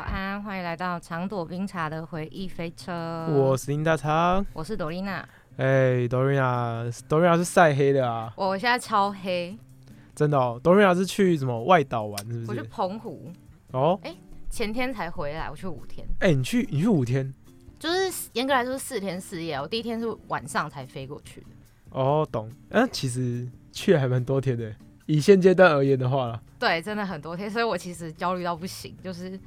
早安，欢迎来到长朵冰茶的回忆飞车。我是林大肠。我是朵丽娜。哎，朵琳娜，朵琳娜是晒黑的啊！我现在超黑，真的哦。朵琳娜是去什么外岛玩，是不是我去？澎湖，哦，哎前天才回来，我去五天，哎，你去你去五天？就是严格来说是四天四夜。我第一天是晚上才飞过去的。哦，懂。嗯、其实去了还蛮多天的。以现阶段而言的话啦，对，真的很多天，所以我其实焦虑到不行，就是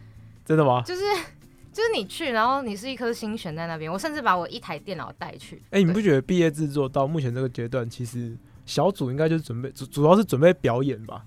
真的吗？就是 就是你去，然后你是一颗心悬在那边。我甚至把我一台电脑带去。哎、你不觉得毕业制作到目前这个阶段，其实小组应该就是准备主主要是准备表演吧，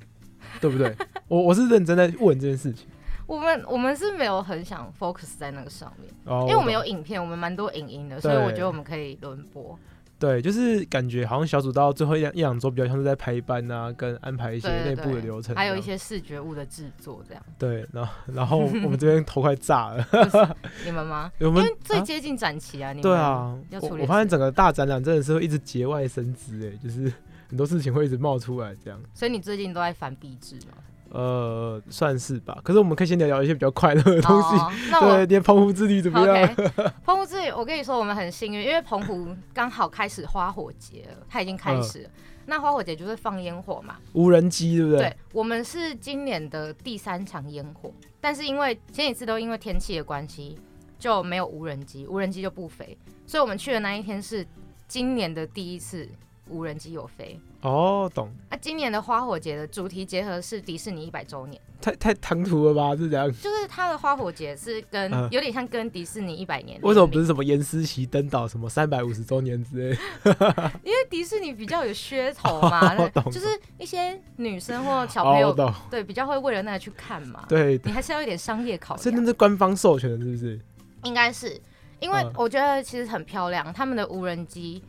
对不对？我我是认真在问这件事情。我们我们是没有很想 focus 在那个上面，哦，因为我们有影片，我们蛮多影音的，所以我觉得我们可以轮播。对，就是感觉好像小组到最后一两一两周，比较像是在排班啊，跟安排一些内部的流程，还有一些视觉物的制作，这样对，然后然后我们这边头快炸了，你们吗？我们因为最啊接近展期啊，你们对，啊，我我发现整个大展览真的是会一直节外生枝，哎，就是很多事情会一直冒出来这样。所以你最近都在翻壁纸吗？呃，算是吧。可是我们可以先聊聊一些比较快乐的东西。哦，那我对，你的澎湖之旅怎么样 澎湖之旅，我跟你说，我们很幸运，因为澎湖刚好开始花火节了，它已经开始了。那花火节就是放烟火嘛，无人机，对不对？对，我们是今年的第三场烟火，但是因为前几次都因为天气的关系就没有无人机，无人机就不飞，所以我们去的那一天是今年的第一次无人机有飞。哦，懂。那、今年的花火节的主题结合是迪士尼一百周年，太太唐突了吧？是这样？就是它的花火节是跟、嗯有点像跟迪士尼一百年，为什么不是？什么严思琪登岛什么三百五十周年之类？因为迪士尼比较有噱头嘛，哦就是一些女生或小朋友、哦，对比较会为了那个去看嘛。对，你还是要有一点商业考量所以那。是官方授权的，是不是？应该是，因为嗯我觉得其实很漂亮，他们的无人机，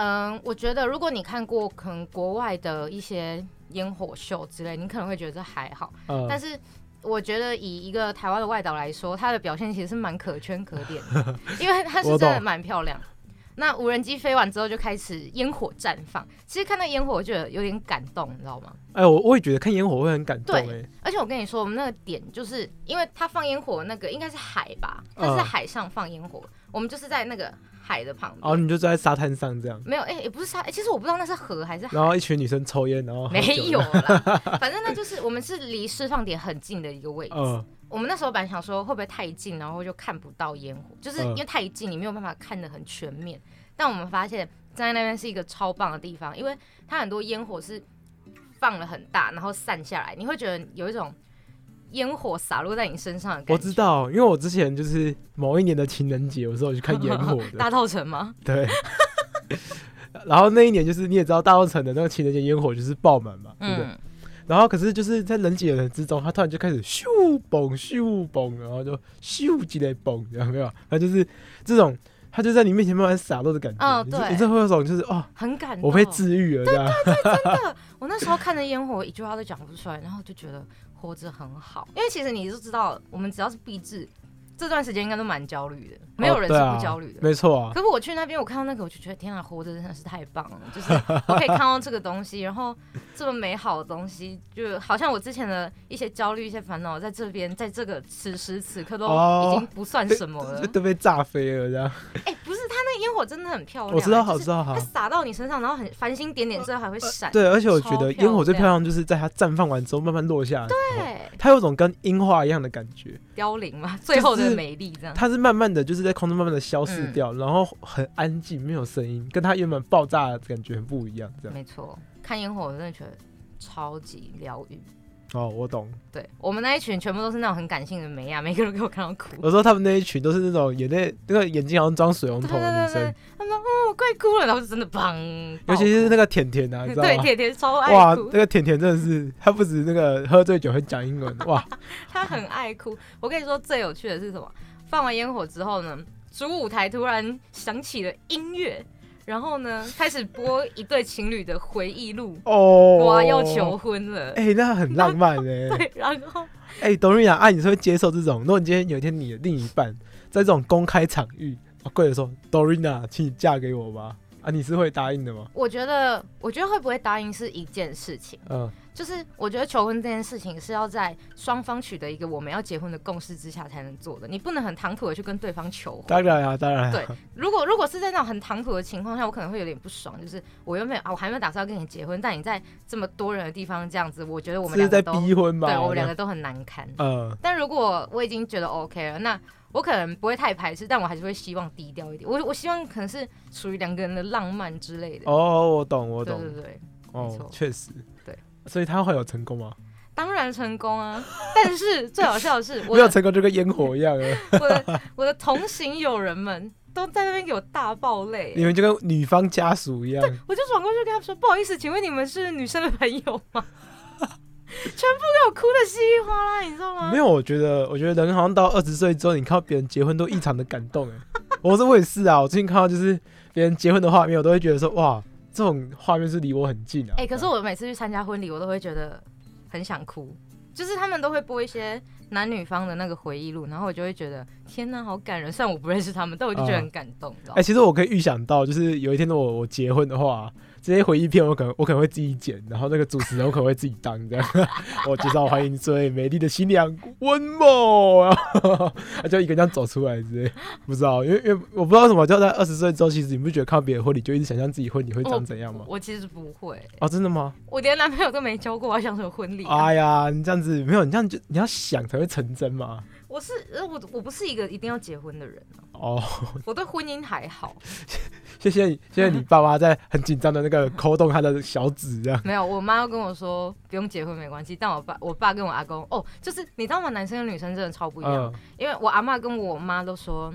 嗯，我觉得如果你看过可能国外的一些烟火秀之类，你可能会觉得这还好，嗯，但是。我觉得以一个台湾的外岛来说，它的表现其实是蛮可圈可点的，因为它是真的蛮漂亮。那无人机飞完之后就开始烟火绽放，其实看到烟火我觉得有点感动，你知道吗？哎，我我也觉得看烟火会很感动，对哎，而且我跟你说，我们那个点就是因为它放烟火那个应该是海吧，它是海上放烟火，我们就是在那个海的旁边。然后你就坐在沙滩上这样，没有，哎、也不是沙、哎其实我不知道那是河还是海，然后一群女生抽烟，然后没有啦。反正那就是我们是离释放点很近的一个位置。嗯，我们那时候本来想说会不会太近，然后就看不到烟火，就是嗯因为太近，你没有办法看得很全面。但我们发现站在那边是一个超棒的地方，因为它很多烟火是放了很大，然后散下来，你会觉得有一种烟火洒落在你身上的感觉。我知道，因为我之前就是某一年的情人节，有时候去看烟火的，大稻城吗？对。然后那一年就是你也知道，大稻城的那个情人节烟火就是爆满嘛，对不对？嗯，然后可是就是在人挤人之中，他突然就开始咻嘣咻嘣，然后就咻几雷嘣，有没有？他就是这种，他就在你面前慢慢洒落的感觉。嗯对你这会有种就是哦，很感动。我被治愈了这样。我那时候看着烟火，一句话都讲不出来，然后就觉得活着很好。因为其实你都知道，我们只要是闭制，这段时间应该都蛮焦虑的，没有人是不焦虑的。没错啊，可是我去那边，我看到那个，我就觉得天啊，活着真的是太棒了！就是我可以看到这个东西，然后这么美好的东西，就好像我之前的一些焦虑、一些烦恼，在这边，在这个此时此刻都哦已经不算什么了就。都被炸飞了这样。烟火真的很漂亮，我知道，就是好知道，好它。洒到你身上，然后很繁星点点之后还会闪。对，而且我觉得烟火最漂亮亮就是在它绽放完之后慢慢落下来，对，它有种跟樱花一样的感觉。凋零嘛，最后的美丽这样。它是慢慢的就是在空中慢慢的消失嗯掉，然后很安静，没有声音，跟它原本爆炸的感觉很不一样。这样，没错，看烟火我真的觉得超级疗愈。哦，我懂。对我们那一群全部都是那种很感性的美啊，每个人给我看到哭。我说他们那一群都是那种眼泪，那个眼睛好像装水龙头的女生，他们说哦，我快哭了，然后就真的砰，尤其是那个个甜甜啊，你知道对？甜甜超哇爱，哭那，个甜甜真的是，他不止那个喝醉酒会讲英文，哇，他很爱哭。我跟你说最有趣的是什么？放完烟火之后呢，主舞台突然响起了音乐，然后呢开始播一对情侣的回忆录，哦，哇，要求，婚了。哎、那很浪漫哎、对，然后哎、董瑞雅，啊，你是会接受这种？如果你今天有一天你的另一半在这种公开场域，啊，跪着说，Dorina，请你嫁给我吧，啊，你是会答应的吗？我觉得，我觉得会不会答应是一件事情，嗯，就是我觉得求婚这件事情是要在双方取得一个我们要结婚的共识之下才能做的，你不能很唐突的去跟对方求婚。当然啊，当然、啊，对如果如果是在那种很唐突的情况下，我可能会有点不爽，就是我原本啊，我还没有打算要跟你结婚，但你在这么多人的地方这样子，我觉得我们是在两个都逼婚吧？对我们两个都很难堪。嗯，但如果我已经觉得 OK 了，那我可能不会太排斥，但我还是会希望低调一点。我我希望可能是属于两个人的浪漫之类的。哦，我懂，我懂，对对对，哦，确实，对，所以他会有成功吗？当然成功啊！但是最好笑的是，我的没有成功就跟烟火一样啊，我的我的同行友人们都在那边给我大爆泪你。们就跟女方家属一样，对我就转过去跟他们说：“不好意思，请问你们是女生的朋友吗？”全部给我哭的稀里哗啦，你知道吗？没有，我觉得，我觉得人好像到二十岁之后，你看到别人结婚都异常的感动哎。我说我也是啊，我最近看到就是别人结婚的画面，我都会觉得说哇，这种画面是离我很近啊。哎、可是我每次去参加婚礼，我都会觉得很想哭，就是他们都会播一些男女方的那个回忆录，然后我就会觉得天哪，好感人。虽然我不认识他们，但我就觉得很感动，哎、其实我可以预想到，就是有一天如果我结婚的话，这些回忆片我可能我可能会自己剪，然后那个主持人我可能会自己当这样。我介绍欢迎最美丽的新娘温某，然后他就一个人这样走出来之类，不知道，因为因为我不知道什么，叫在二十岁之后，其实你不觉得看到别人婚礼就一直想象自己婚礼会长怎样吗？我其实不会，哦，真的吗？我连男朋友都没交过，我还想什么婚礼、啊？哎呀，你这样子没有，你这样就你要想才会成真嘛。我是呃我我不是一个一定要结婚的人啊，哦，我对婚姻还好。谢谢你，谢谢你爸妈在很紧张的那个抠动他的小指这样。没有，我妈跟我说不用结婚没关系，但我爸我爸跟我阿公哦，就是你知道吗？男生跟女生真的超不一样，嗯因为我阿妈跟我妈都说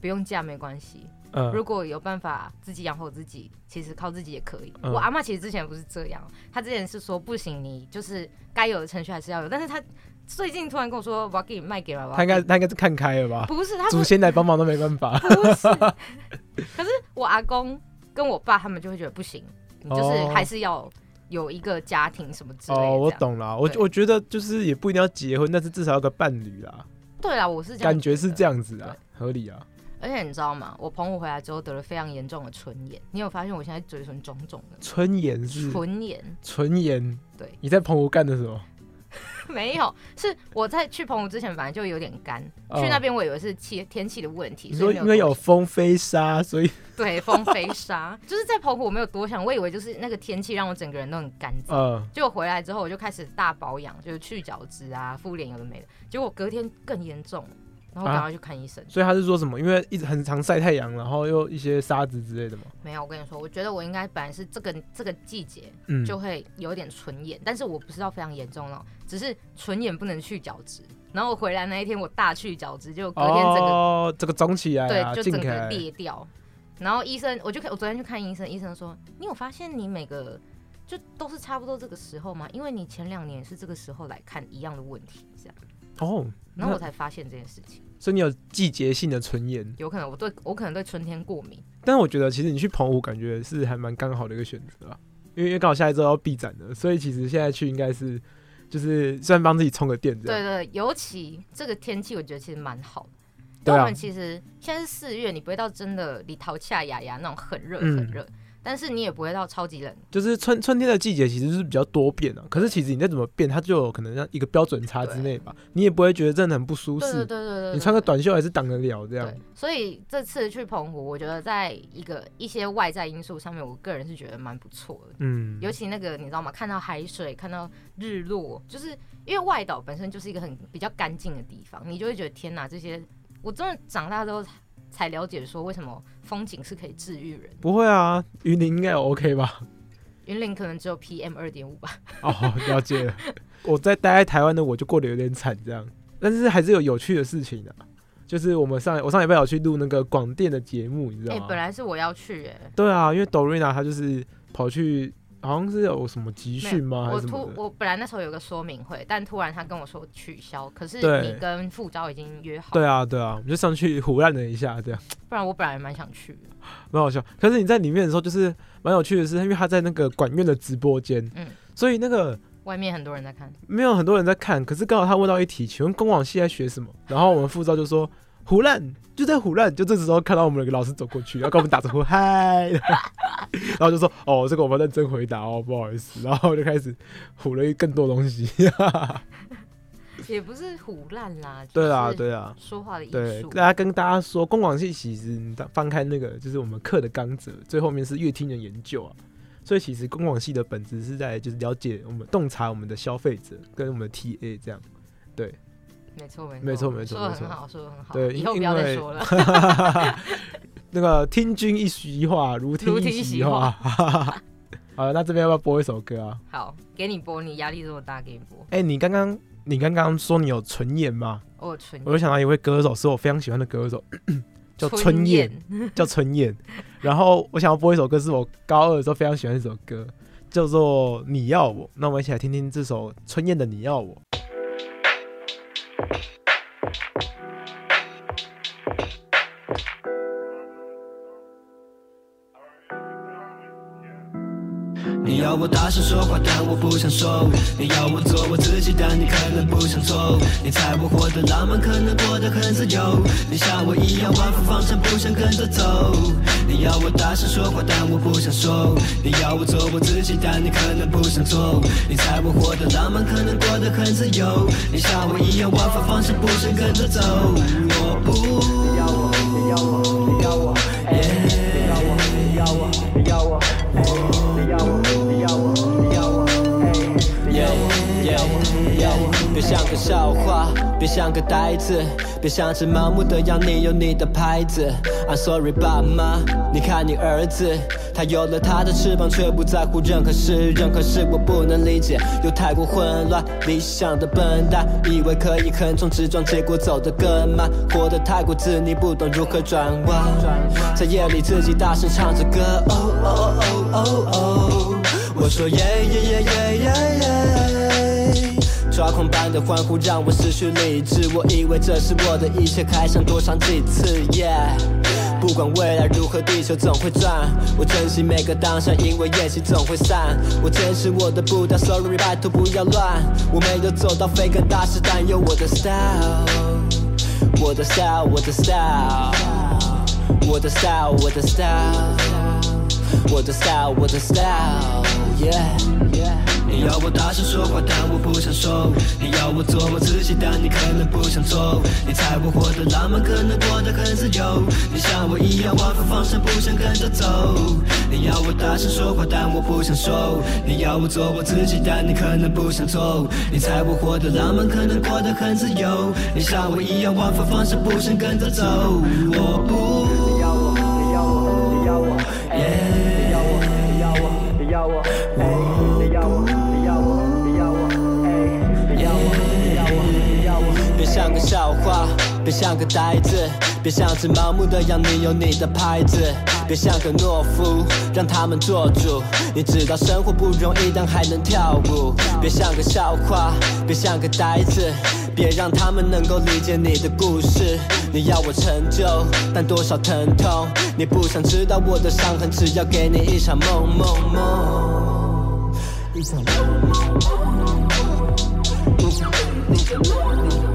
不用嫁没关系，嗯如嗯，果有办法自己养活自己，其实靠自己也可以。嗯我阿妈其实之前不是这样，她之前是说不行，你就是该有的程序还是要有，但是她最近突然跟我说我要给你卖给爸爸，他应该他应该是看开了吧？不是他不祖先来帮忙都没办法。不是，可是我阿公跟我爸他们就会觉得不行，你就是哦还是要有一个家庭什么之类的。哦，我。懂了，我我觉得就是也不一定要结婚，但是至少要个伴侣啦，对啦，我是这样感觉是这样。子啊，合理啊。而且你知道吗？我澎湖回来之后得了非常严重的唇炎，你有发现我现在嘴唇肿肿的唇？炎是唇炎唇炎，对，你在澎湖干的什么？没有，是我在去澎湖之前反正就有点干，哦。去那边我以为是气天气的问题，你所以没因为有多风飞沙，所以 对风飞沙，就是在澎湖我没有多想，我以为就是那个天气让我整个人都很干燥。呃，结果回来之后，我就开始大保养，就是去角质啊、敷脸有的没的。结果隔天更严重，然后赶快去看医生。所以他是说什么？因为一直很常晒太阳，然后又一些沙子之类的嘛。没有，我跟你说，我觉得我应该本来是这个这个季节嗯，就会有点唇炎，但是我不是到非常严重了，只是唇炎不能去角质。然后我回来那一天，我大去角质，就隔天整个、哦，这个肿起来啊，对，就整个。裂掉。然后医生，我就看我昨天去看医生，医生说你有发现你每个就都是差不多这个时候吗？因为你前两年是这个时候来看一样的问题，这样。哦，然后我才发现这件事情，所以你有季节性的唇炎，有可能我对我可能对春天过敏。但是我觉得其实你去澎湖感觉是还蛮刚好的一个选择啊，因为因为刚好下一周要闭展了，所以其实现在去应该是就是算帮自己充个电这样。对对，尤其这个天气，我觉得其实蛮好的。对啊我们其实现在是四月，你不会到真的里桃恰雅雅那种很热嗯很热，但是你也不会到超级冷。就是春春天的季节其实是比较多变啊，可是其实你再怎么变，它就有可能像一个标准差之内吧，你也不会觉得真的很不舒适。对对对对对，你穿个短袖还是挡得了这样。，所以这次去澎湖，我觉得在一个一些外在因素上面，我个人是觉得蛮不错的。嗯，尤其那个你知道吗？看到海水，看到日落，就是因为外岛本身就是一个很比较干净的地方，你就会觉得天哪，这些我真的长大之后才了解说为什么风景是可以治愈人。不会啊，云林应该有 OK 吧？云林可能只有 PM 二点五吧。哦，了解了。我在待在台湾的我就过得有点惨，这样，但是还是有有趣的事情的、就是我们上我上礼拜有去录那个广电的节目，你知道吗哎、吗？本来是我要去、哎，对啊，因为 Dorina 她就是跑去，好像是有什么集训吗？还我突？我本来那时候有个说明会，但突然他跟我说取消，可是你跟副招已经约好，对啊，对啊，我们就上去胡乱了一下，这样不然我本来蛮想去的。蛮好笑。可是你在里面的时候，就是蛮有趣的是，因为他在那个管院的直播间，嗯所以那个外面很多人在看，没有很多人在看。可是刚好他问到一题，请问公网系在学什么？然后我们副招就说胡乱，就在胡乱。就这时候看到我们有个老师走过去，然后跟我们打招呼嗨，然后就说哦，这个我们认真回答哦，不好意思。然后就开始唬了更多东西。也不是胡烂啦。对啊，对啊。说话的艺对，术。大家跟大家说，公广系其实你翻开那个就是我们课的纲则，最后面是乐听人研究啊，所以其实公广系的本质是在就是了解我们洞察我们的消费者跟我们的 TA 这样。没错，没错，没错没错没错说的很好，说的很好。对以后不要再说了。那个听君一席话，如听一席席话。好了，那这边要不要播一首歌啊？好，给你播，你压力这么大，给你播。哎、你刚刚你刚刚说你有纯演吗？我有纯我就想到一位歌手，是我非常喜欢的歌手，叫春春燕，叫春燕。然后我想要播一首歌，是我高二的时候非常喜欢的一首歌，叫做《你要我》。那我们一起来听听这首春燕的《你要我》。Thank you. 你要我大声说话，但我不想说。你要我做我自己，但你可能不想做。你猜我活得浪漫，可能过得很自由。你像我一样忘副方向，不想跟着走。你要我大声说话，但我不想说。你要我做我自己，但你可能不想做。你猜我活得浪漫，可能过得很自由。你像我一样忘副方向，不想跟着走。我不要我，你要我，你要我，哎，你要我，你要我，你要我，哎，你要我，别像个笑话，别像个呆子，别像只盲目的要你有你的牌子。I'm sorry，爸妈，你看你儿子，他有了他的翅膀，却不在乎任何事，任何事我不能理解，又太过混乱。理想的笨蛋，以为可以横冲直撞，结果走得更慢，活得太过自溺，不懂如何转弯。在夜里自己大声唱着歌，哦哦哦哦哦，我说耶耶耶耶耶耶。抓狂般的欢呼让我失去理智，我以为这是我的一切，还想多尝几次。不管未来如何，地球总会转。我珍惜每个当下，因为宴席总会散。我坚持我的步调，sorry，拜托不要乱。我没有走到飞更大师，但有我的 style，我的 style，我的 style，我的 style，我的 style，我的 style，我的 style，yeah。你要我大声说话，但我不想说。你要我做我自己，但你可能不想做。你猜我活得浪漫，可能过得很自由。你像我一样忘副方向，不想跟着走。你要我大声说话，但我不想说。你要我做我自己，但你可能不想做。你猜我活得浪漫，可能过得很自由。你像我一样忘副方向，不想跟着走。我不。别像个呆子，别像只盲目的要你有你的牌子，别像个懦夫，让他们做主。你知道生活不容易，但还能跳舞。别像个笑话，别像个呆子，别让他们能够理解你的故事。你要我成就，但多少疼痛？你不想知道我的伤痕，只要给你一场梦梦梦，一场梦梦梦，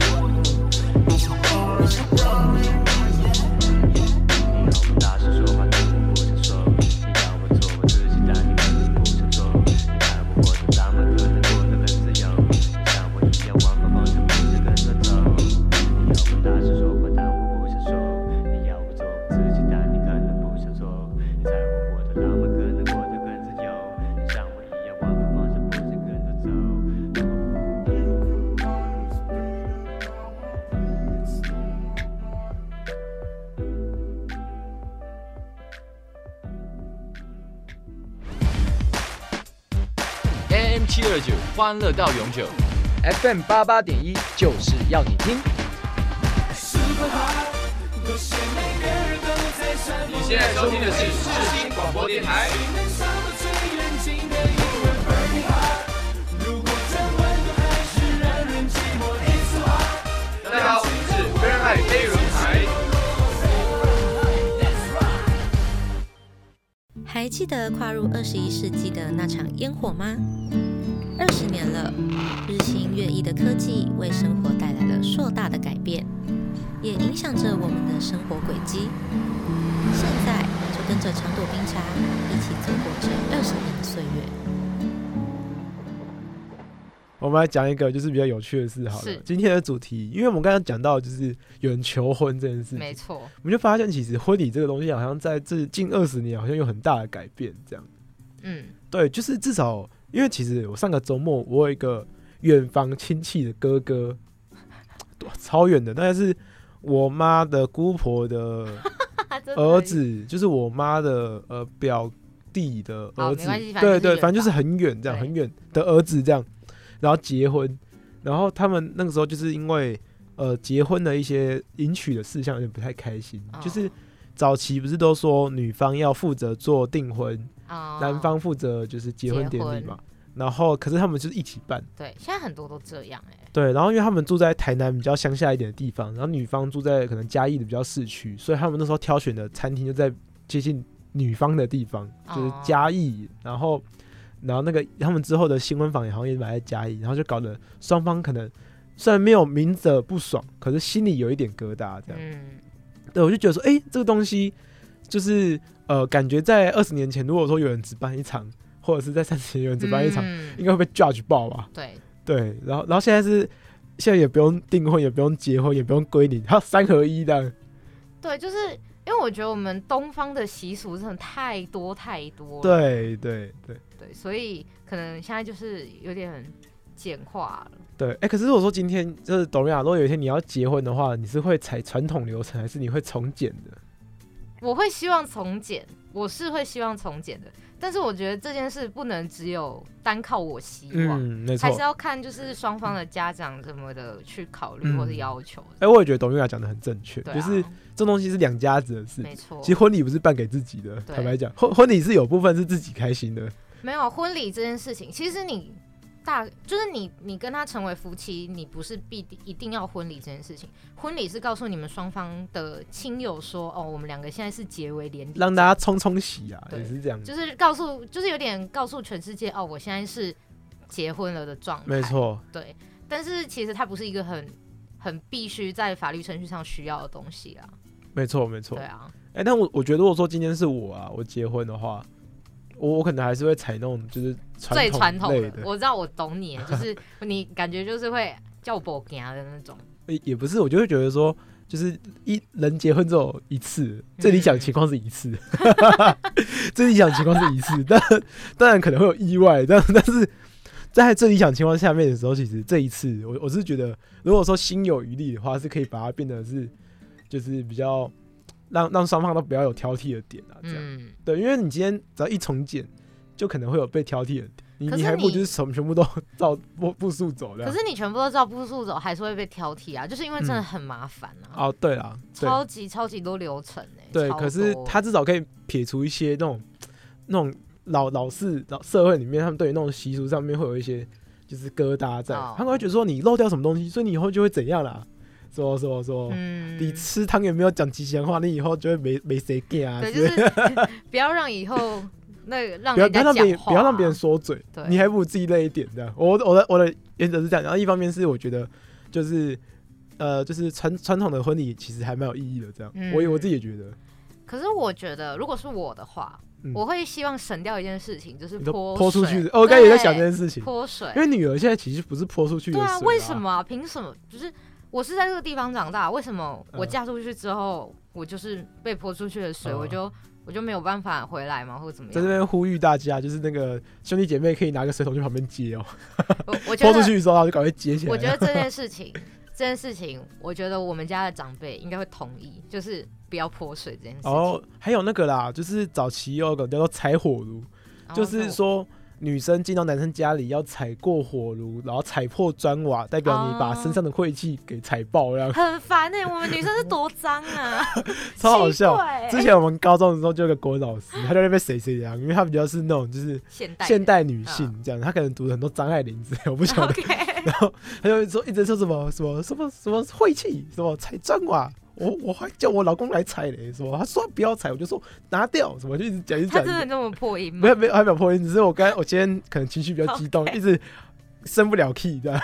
欢乐到永久。FM 八八点一就是要你听。你现在收听的是世新广播电台。大家好，我们是飞海飞轮海。还记得跨入二十一世纪的那场烟火吗？二十年了，日新月异的科技为生活带来了硕大的改变，也影响着我们的生活轨迹。现在就跟着长朵冰茶一起走过这二十年的岁月。我们来讲一个就是比较有趣的事好了。今天的主题，因为我们刚刚讲到就是有人求婚这件事情，没错，我们就发现其实婚礼这个东西好像在这近二十年好像有很大的改变，这样。嗯，对，就是至少因为其实我上个周末我有一个远房亲戚的哥哥，哇超远的，大概是我妈的姑婆的 儿子，就是我妈的呃表弟的儿子。对对，反正就是很远这样，很远的儿子这样，然后结婚，然后他们那个时候就是因为呃结婚的一些迎娶的事项有点不太开心，哦。就是早期不是都说女方要负责做订婚，啊男方负责就是结婚典礼嘛，然后可是他们就是一起办，对，现在很多都这样哎、对，然后因为他们住在台南比较乡下一点的地方，然后女方住在可能嘉义的比较市区，所以他们那时候挑选的餐厅就在接近女方的地方，就是哦嘉义，然后然后那个他们之后的新婚房也好像也买在嘉义，然后就搞得双方可能虽然没有明着不爽，可是心里有一点疙瘩这样。嗯，对，我就觉得说，哎、这个东西就是呃，感觉在二十年前，如果说有人只办一场，或者是在三十年有人只办一场，嗯应该会被 judge 爆吧？对，对，然后然后现在是现在也不用订婚，也不用结婚，也不用归零，还有三合一的。对，就是因为我觉得我们东方的习俗真的太多太多了，对对对对，所以可能现在就是有点简化了。对，哎、可是如果说今天就是董瑞亚，如果有一天你要结婚的话，你是会采传统流程，还是你会从简的？我会希望从简，我是会希望从简的，但是我觉得这件事不能只有单靠我希望，嗯，没错还是。要看就是双方的家长什么的去考虑或是嗯要求的。哎、我也觉得董玉雅讲的很正确，啊就是这东西是两家子的事。没错，其实婚礼不是办给自己的，坦白讲，婚婚礼是有部分是自己开心的。没有婚礼这件事情，其实你大就是你你跟他成为夫妻，你不是必定一定要婚礼这件事情。婚礼是告诉你们双方的亲友说，哦，我们两个现在是结为连理，让大家冲冲喜啊，对也是这样。就是告诉，就是有点告诉全世界，哦，我现在是结婚了的状态。没，错，对。但是其实它不是一个很很必须在法律程序上需要的东西啊。没错，没错对。啊，哎、但我我觉得，如果说今天是我啊，我结婚的话，我我可能还是会采那种就是最传统的，我知道我懂你，就是 你感觉就是会叫我行的那种。也也不是，我就会觉得说，就是一人结婚只有一次，最理想情况是一次，最理想情况是一次，但当然可能会有意外，但但是在最理想情况下面的时候，其实这一次，我我是觉得，如果说心有余力的话，是可以把它变得是就是比较让让双方都不要有挑剔的点啊，这样、嗯，对，因为你今天只要一重建，就可能会有被挑剔的点。你你你还不如就是从全部都 照步步数走的。可是你全部都照步数走，还是会被挑剔啊，就是因为真的很麻烦啊，哦，对啦，对超级超级多流程哎、对，可是他至少可以撇除一些那种那种老老式老社会里面，他们对于那种习俗上面会有一些就是疙瘩在，哦他们会觉得说你漏掉什么东西，所以你以后就会怎样啦？说说说，嗯你吃汤圆没有讲吉祥话，你以后就会没没谁见啊，对，就是 不要让以后那个 让不要人家不要让别人讲话不要让别人说嘴对，你还不如自己累一点这样。我我的我的原则是这样，然后一方面是我觉得就是呃就是传传统的婚礼其实还蛮有意义的，这样，我也我嗯自己也觉得，可是我觉得，如果是我的话，嗯我会希望省掉一件事情，就是你都泼泼出水去，哦，我刚才也在想这件事情，泼水因。为女儿现在其实不是泼出去的水、对啊，为什？么啊？凭什么？就是我是在这个地方长大，为什么我嗯嫁出去之后，我就是被泼出去的水，嗯我就我就没有办法回来吗？或者怎么样在这？边呼吁大家，就是那个兄弟姐妹可以拿个水桶去旁边接哦，泼出去的时候然后就赶快接起来。我觉得这件事情，这件事情，我觉得我们家的长辈应该会同意，就是不要泼水这件事情。哦，还有那个啦，就是早期有个叫做柴火炉，就是说，女生进到男生家里要踩过火炉，然后踩破砖瓦，代表你把哦身上的晦气给踩爆，这样。很烦哎、我们女生是多脏啊，超好笑。之前我们高中的时候就有个国文老师，他在那边谁谁这样，因为他比较是那种就是现代现代女性这样，他可能读了很多张爱玲之类，我不晓得。然后他就说一直说什么什么什么什么晦气，什么踩砖瓦，我我还叫我老公来踩嘞，什么他说不要踩，我就说拿掉，什么就一直讲一直他讲。真的那么破音吗？没有没有还没有破音，只是我刚才我今天可能情绪比较激动一直升不了 key 这样。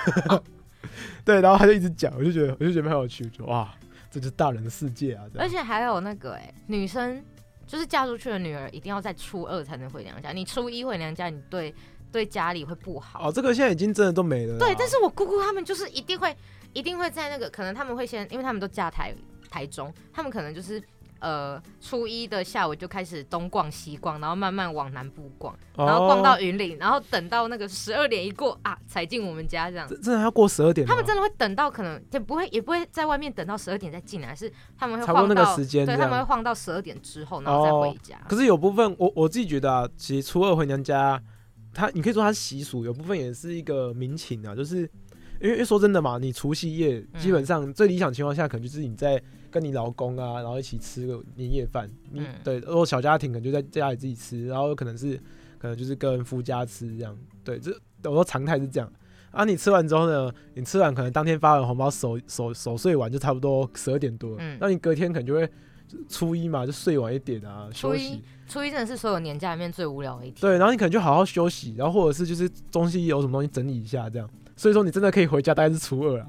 对，然后他就一直讲，我就觉得我就觉得蛮有趣，就哇，这就是大人的世界啊！而且还有那个哎、女生就是嫁出去的女儿一定要在初二才能回娘家，你初一回娘家，你对对家里会不好。哦，这个现在已经真的都没了。对，但是我姑姑他们就是一定会一定会在那个，可能他们会先，因为他们都嫁台台中，他们可能就是。呃，初一的下午就开始东逛西逛，然后慢慢往南部逛，哦，然后逛到云岭，然后等到那个十二点一过啊，才进我们家这样。真真的要过十二点，他们真的会等到可能也不会也不会在外面等到十二点再进来，是他们会晃到那个时间对他们会。晃到十二点之后，然后再回家。可是有部分我我自己觉得啊，其实初二回娘家，他你可以说他是习俗，有部分也是一个民情啊，就是因为因为说真的嘛，你除夕夜嗯基本上最理想情况下，可能就是你在跟你老公啊，然后一起吃个年夜饭。嗯对，如果小家庭可能就在家里自己吃，然后有可能是可能就是跟夫家吃这样。对，这我说常态是这样。啊，你吃完之后呢，你吃完可能当天发完红包，守守守岁完就差不多十二点多了。嗯那你隔天可能就会初一嘛，就睡晚一点啊，初一休息。初一真的是所有年假里面最无聊的一天。对，然后你可能就好好休息，然后或者是就是东西有什么东西整理一下这样。所以说你真的可以回家，大概是初二啊，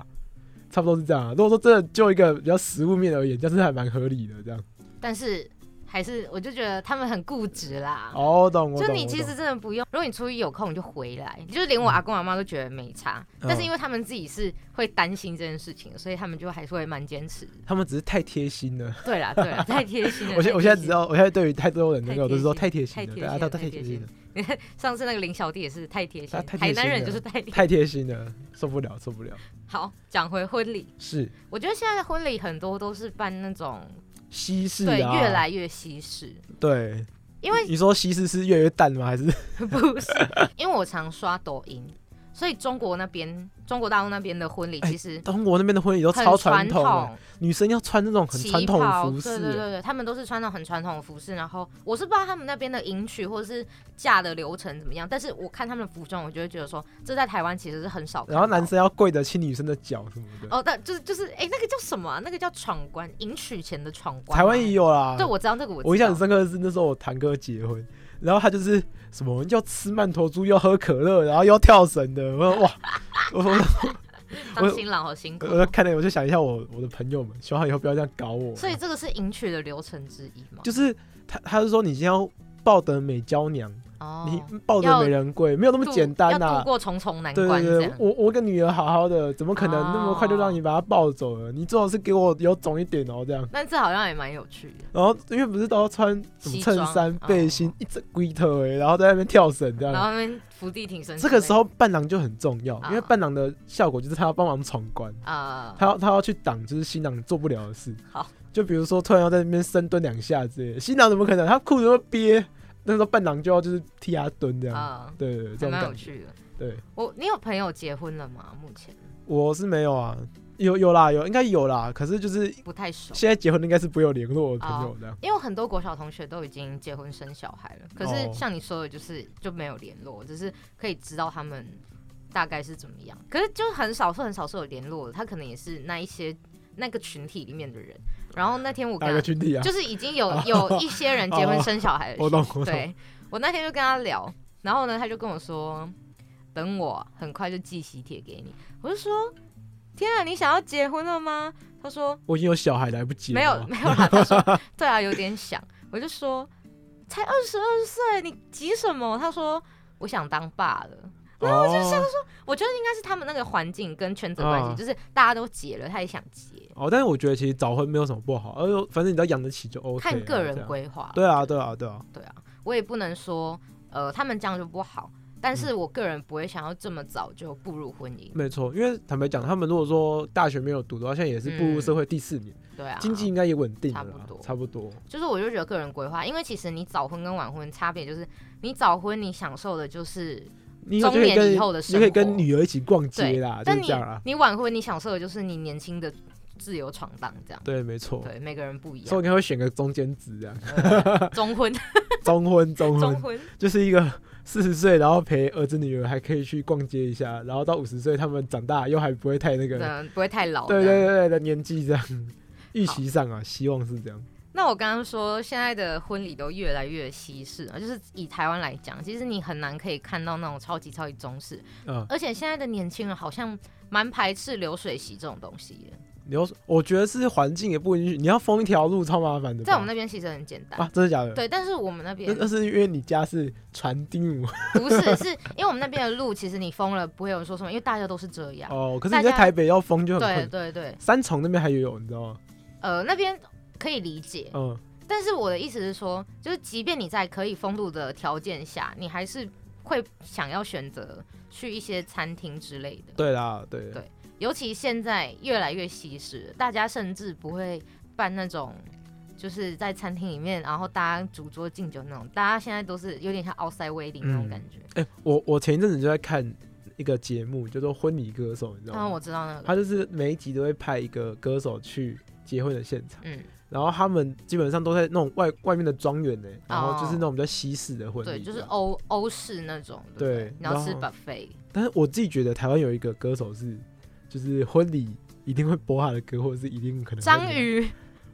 差不多是这样、啊。如果说真的就一个比较实物面而言，这样是还蛮合理的这样。但是还是我就觉得他们很固执啦。哦，懂，我懂。就你其实真的不用，如果你初一有空你就回来，就是连我阿公阿妈都觉得没差，嗯但是因为他们自己是会担心这件事情，所以他们就还是会蛮坚持。他们只是太贴心了。对啦对啦，太贴心了。我现我现在知道，我现在对于太多人那个我都是说太太贴心了，对啊，贴心太他贴心太 上次那个林小弟也是太贴心他，太贴台南人就是太贴。太贴心了，受不了，受不了。好，讲回婚礼，是我觉得现在的婚礼很多都是办那种西式对啊，越来越西式，对。因为你说西式是越来越淡吗？还是 不是，因为我常刷抖音，所以中国那边中国大陆那边的婚礼哎其实中国那边的婚礼都超传传统女生要穿那种很传统袍，服饰，对对对对，他们都是穿那种很传统的服饰。然后我是不知道他们那边的迎娶或者是嫁的流程怎么样，但是我看他们的服装，我就会觉得说，这在台湾其实是很少。然后男生要跪着亲女生的脚什么的，哦，但就是就是，哎，那个叫什么啊？那个叫闯关，迎娶前的闯关吗。台湾也有啦。对，我知道那个我知道。我印象很深刻的是那时候我堂哥结婚，然后他就是什么要吃曼陀珠，要喝可乐，然后要跳绳的。我说哇，我 我当新郎好辛苦我。就看了我就想一下我我的朋友们，希望以后不要这样搞我。所以这个是迎娶的流程之一嘛？就是他他是说你今天要抱得美娇娘，哦，你抱着美人归，没有那么度简单要度呐、过重重难对对对关这样，。我我跟女儿好好的，怎么可能那么快就让你把她抱走了？你最好是给我有种一点哦，这样。但这好像也蛮有趣的。然后因为不是都要穿什么衬衫、哦背心，一整龟头哎，然后在那边跳绳这样。然后那边伏地挺身，这个时候伴郎就很重要，啊因为伴郎的效果就是他要帮忙闯关，啊，他要他要去挡就是新郎做不了的事。好，就比如说突然要在那边深蹲两下之类的，新郎怎么可能？他裤子会憋，那时候伴郎就要就是替他蹲这样。啊，对对对，这种感觉。对，我你有朋友结婚了吗？目前我是没有啊，有有啦，有应该有啦，可是就是不太熟，现在结婚的应该是不会有联络的朋友这样。因为很多国小同学都已经结婚生小孩了，可是哦像你说的，就是就没有联络，只是可以知道他们大概是怎么样。可是就很少数很少数有联络的，他可能也是那一些那个群体里面的人。然后那天我跟他群体啊？就是已经有有一些人结婚生小孩的 我懂我懂。对我那天就跟他聊，然后呢，他就跟我说，等我很快就寄喜帖给你。我就说，天啊，你想要结婚了吗？他说我已经有小孩，来不及了。没有 没有啦。他说对啊，有点想。我就说才二十二岁，你急什么？他说我想当爸了。然后我就想说我觉得应该是他们那个环境跟圈子关系，啊就是大家都结了，他也想结，哦，但是我觉得其实早婚没有什么不好，而且反正你只要养得起就 OK 啊。看个人规划。对啊，对啊，对啊。对啊，我也不能说呃他们这样就不好，但是我个人不会想要这么早就步入婚姻。没错，因为坦白讲，他们如果说大学没有读的话，现在也是步入社会第四年，对啊，经济应该也稳定，差不多差不多。就是我就觉得个人规划，因为其实你早婚跟晚婚差别就是，你早婚你享受的就是中年以后的你可以跟女儿一起逛街啦，就但你。你晚婚你享受的就是你年轻的自由闯荡这样。对，没错。对，每个人不一样所以我样。应该会选个中间值这样，中婚，中婚中婚，中婚，就是一个四十岁，然后陪儿子女儿还可以去逛街一下，然后到五十岁他们长大又还不会太那个，嗯，不会太老。对对对对的年纪这样。预期上啊，希望是这样。那我刚刚说，现在的婚礼都越来越西式了，就是以台湾来讲，其实你很难可以看到那种超级超级中式，嗯，而且现在的年轻人好像蛮排斥流水席这种东西的。流，我觉得是环境也不允许，你要封一条路超麻烦的。在我们那边其实很简单，啊，真的假的？对，但是我们那那边那是因为你家是船丁母不是，是因为我们那边的路，其实你封了不会有人说什么，因为大家都是这样。哦，可是你在台北要封就很对。对对，三重那边还有，你知道吗？呃，那边可以理解，嗯，但是我的意思是说，就是即便你在可以封路的条件下，你还是会想要选择去一些餐厅之类的。对啦，对对尤其现在越来越西式，大家甚至不会办那种。就是在餐厅里面，然后大家主桌敬酒那种，大家现在都是有点像 outside wedding 那种嗯感觉。哎、我我前一阵子就在看一个节目，叫做《婚礼歌手》，你知道嗯，吗？我知道那个，他就是每一集都会派一个歌手去结婚的现场，嗯，然后他们基本上都在那种外外面的庄园呢，然后就是哦那种比较西式的婚礼，对，就是。欧欧式那种，对然后 buffet，但是我自己觉得台湾有一个歌手是，就是婚礼一定会播他的歌，或者是一定可能会章鱼？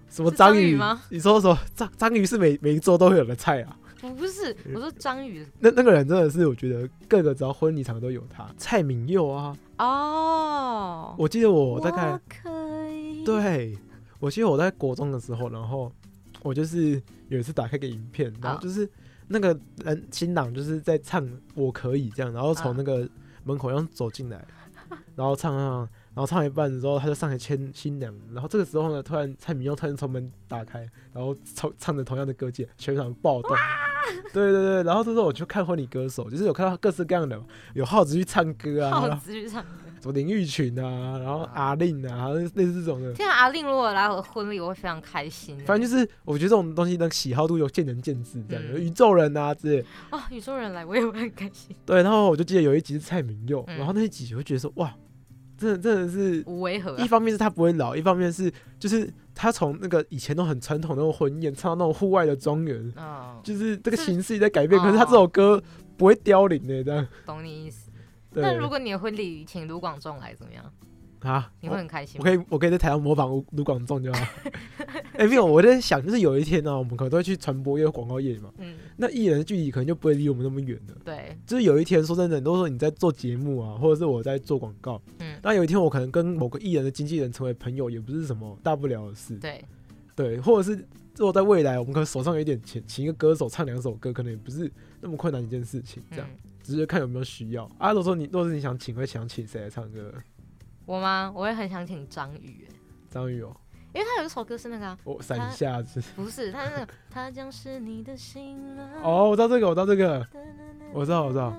什么是章章鱼？鱼吗？你说什么？章章鱼是每每一桌都会有的菜啊？不是，我说章鱼。那那个人真的是，我觉得各个只要婚礼场都有他。蔡明佑啊，哦。我记得我大概我可以，对，我记得我在国中的时候，然后我就是有一次打开个影片，然后啊就是那个人新郎就是在唱《我可以》这样，然后从啊。那个门口这样走进来，然后唱唱，然后唱一半的时候他就上来牵新娘，然后这个时候呢，突然蔡明佑突然从门打开，然后唱唱着同样的歌界，全场暴动。对对对，然后这时候我就看婚礼歌手，就是有看到各式各样的，有耗子去唱歌啊，耗子去唱歌。什么林玉群啊，然后阿令啊，类似这种的。天啊，阿令如果来我的婚礼，我会非常开心欸。反正就是，我觉得这种东西的喜好度有见仁见智，这样、嗯宇宙人啊之类。哦，宇宙人来，我也会很开心。对，然后我就记得有一集是蔡明佑，嗯然后那一集我就觉得说，哇，真的真的是，无违和啊一方面是他不会老，一方面是就是他从那个以前都很传统的那种婚宴，唱到那种户外的庄园，嗯，就是这个形式也在改变，哦可是他这首歌不会凋零的，这样。懂你意思。对那如果你的婚礼请卢广仲来，怎么样？啊，你会很开心吗？我可以，我可以在台上模仿卢卢广仲就好。哎、没有，我在想，就是有一天呢、我们可能都会去传播一个、广告业嘛，嗯，那艺人的距离可能就不会离我们那么远了。对，就是有一天，说真的，都说你在做节目啊，或者是我在做广告，嗯，那有一天我可能跟某个艺人的经纪人成为朋友，也不是什么大不了的事，对，对，或者是如果在未来我们可能手上有一点钱，请一个歌手唱两首歌，可能也不是那么困难一件事情，这样，嗯，只是看有没有需要啊。如果说你，若是你想请，会想请谁来唱歌？我吗？我也很想请张宇，欸张宇哦，因为他有一首歌是那个啊，我闪一下子。不是，他是那个他将是你的新郎。哦，我知道这个，我知道这个，我知道我知道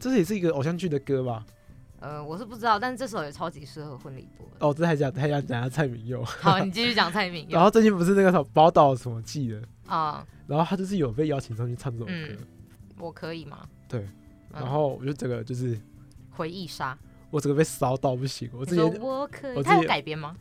这也是一个偶像剧的歌吧？呃，我是不知道，但是这首也超级适合婚礼播。哦，这还讲还想讲下蔡明佑，好，你继续讲蔡明佑。然后最近不是那个什么宝岛什么季的，啊，然后他就是有被邀请上去唱这首歌，嗯我可以吗？对嗯，然后我就整个就是回忆杀，我整个被烧到不行，我你说之前我可以，他有改编吗？